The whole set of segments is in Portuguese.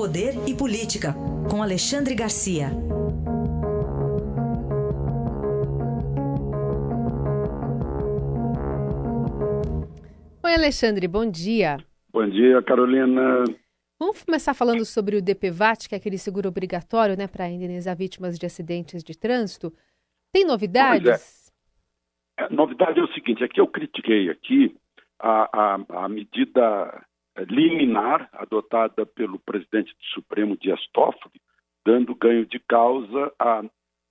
Poder e Política, com Alexandre Garcia. Oi, Alexandre, bom dia. Bom dia, Carolina. Vamos começar falando sobre o DPVAT, que é aquele seguro obrigatório né, para indenizar vítimas de acidentes de trânsito. Tem novidades? É. A novidade é o seguinte, é que eu critiquei aqui a, a, a medida liminar adotada pelo presidente do Supremo Dias Toffoli, dando ganho de causa a,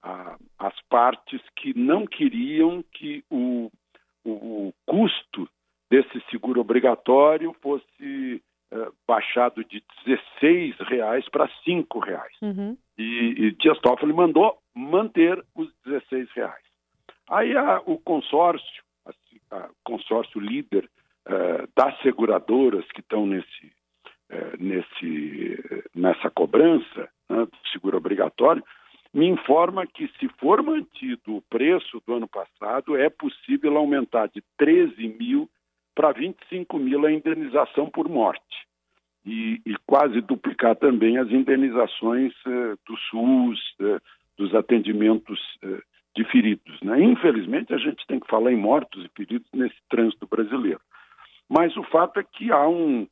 a, às partes que não queriam que o, o, o custo desse seguro obrigatório fosse uh, baixado de 16 reais para 5 reais. Uhum. E, e Dias Toffoli mandou manter os 16 reais. Aí a, o consórcio, a, consórcio líder uh, das seguradoras que estão nesse, uh, nesse, nessa cobrança né, do seguro obrigatório, me informa que se for mantido o preço do ano passado, é possível aumentar de 13 mil para 25 mil a indenização por morte. E, e quase duplicar também as indenizações uh, do SUS, dos atendimentos de feridos. Né? Infelizmente, a gente tem que falar em mortos e feridos nesse trânsito brasileiro. Mas o fato é que há um,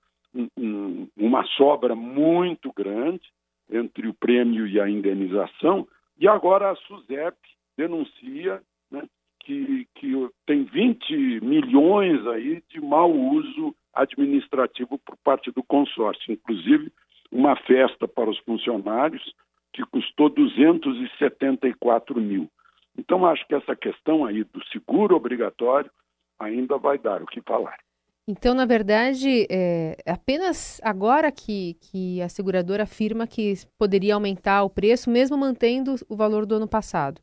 um, uma sobra muito grande entre o prêmio e a indenização, e agora a SUSEP denuncia né, que, que tem 20 milhões aí de mau uso administrativo por parte do consórcio, inclusive uma festa para os funcionários que custou 274 mil. Então, acho que essa questão aí do seguro obrigatório ainda vai dar o que falar. Então, na verdade, é apenas agora que, que a seguradora afirma que poderia aumentar o preço, mesmo mantendo o valor do ano passado.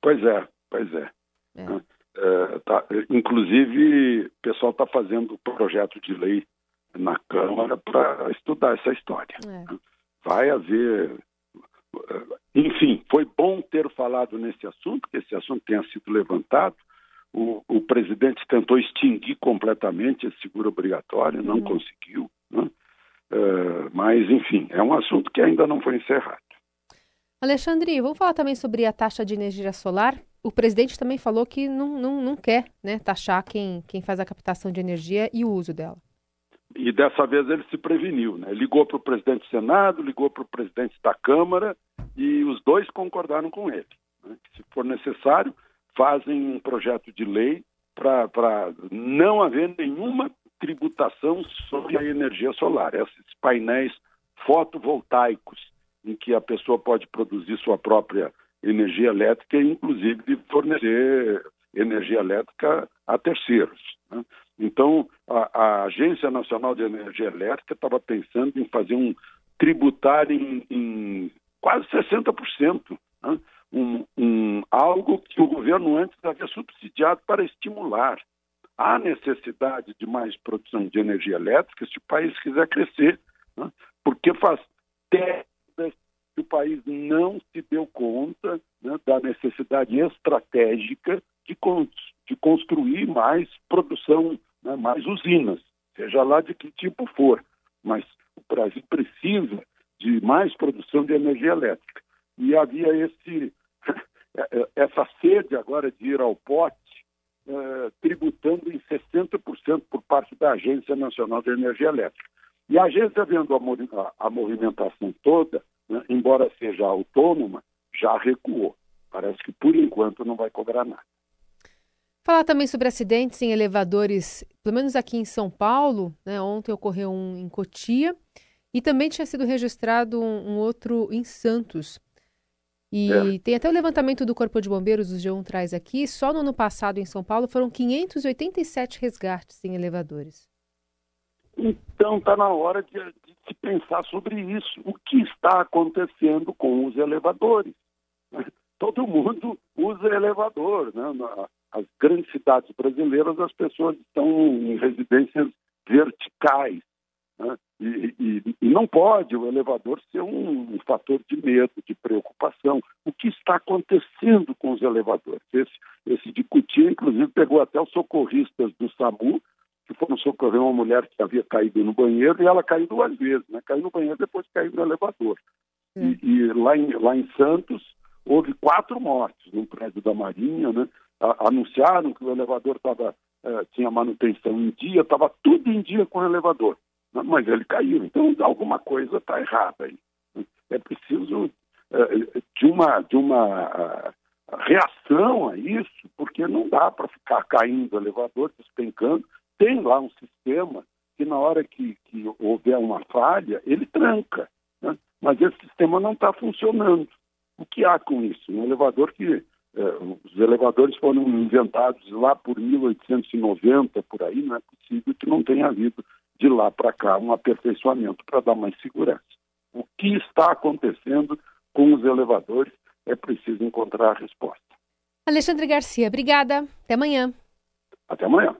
Pois é, pois é. É. Né? É, tá, inclusive, o pessoal está fazendo projeto de lei na Câmara para estudar essa história. É. Né? Vai haver. É, enfim, foi bom ter falado nesse assunto, que esse assunto tenha sido levantado. O, o presidente tentou extinguir completamente esse seguro obrigatório, não uhum. conseguiu. Né? Uh, mas, enfim, é um assunto que ainda não foi encerrado. Alexandre, vamos falar também sobre a taxa de energia solar? o presidente também falou que não, não, não quer né, taxar quem, quem faz a captação de energia e o uso dela. E dessa vez ele se preveniu, né? Ligou para o presidente do Senado, ligou para o presidente da Câmara e os dois concordaram com ele. Né? Se for necessário, fazem um projeto de lei para não haver nenhuma tributação sobre a energia solar. Esses painéis fotovoltaicos em que a pessoa pode produzir sua própria energia elétrica e, inclusive, fornecer energia elétrica a terceiros. Né? Então, a, a, Agência Nacional de Energia Elétrica estava pensando em fazer um tributar em, em quase 60%, né? um, um, algo que o governo antes havia subsidiado para estimular. Há necessidade de mais produção de energia elétrica se o país quiser crescer, né? porque faz décadas que o país não se deu conta né, da necessidade estratégica de, de construir mais produção, né, mais usinas, seja lá de que tipo for. Mas o Brasil precisa de mais produção de energia elétrica. E havia esse, essa sede agora de ir ao pote, eh, tributando em 60% por parte da Agência Nacional de Energia Elétrica. E a agência, vendo a, a movimentação toda, né, embora seja autônoma, já recuou. Parece que por enquanto não vai cobrar nada. Falar também sobre acidentes em elevadores, pelo menos aqui em São Paulo, né, ontem ocorreu um em Cotia e também tinha sido registrado um, um outro em Santos. E é. tem até o levantamento do Corpo de Bombeiros, o G1 traz aqui, só no ano passado em São Paulo foram 587 resgates em elevadores. Então está na hora de, de, se pensar sobre isso. O que está acontecendo com os elevadores? Todo mundo usa elevador. Né? As grandes cidades brasileiras, as pessoas estão em residências verticais. Né? E, e, e, não pode o elevador ser um, um, fator de medo, de preocupação. O que está acontecendo com os elevadores? Esse, esse de Cutia, inclusive, pegou até os socorristas do SAMU que foram socorrer uma mulher que havia caído no banheiro e ela caiu duas vezes, né? Caiu no banheiro depois caiu no elevador. E, e, lá, em, lá em Santos houve quatro mortes no prédio da Marinha, né? A, anunciaram que o elevador tava, eh, tinha manutenção em dia, estava tudo em dia com o elevador? Mas ele caiu. Então alguma coisa está errada aí. É preciso eh, de uma, de uma reação a isso, porque não dá para ficar caindo o elevador, despencando. Tem lá um sistema que na hora que, que houver uma falha, ele tranca. Né? Mas esse sistema não está funcionando. O que há com isso? Um elevador que. Eh, os elevadores foram inventados lá por 1890, por aí, não é possível que não tenha havido de lá para cá um aperfeiçoamento para dar mais segurança. O que está acontecendo com os elevadores é preciso encontrar a resposta. Alexandre Garcia, obrigada. Até amanhã. Até amanhã.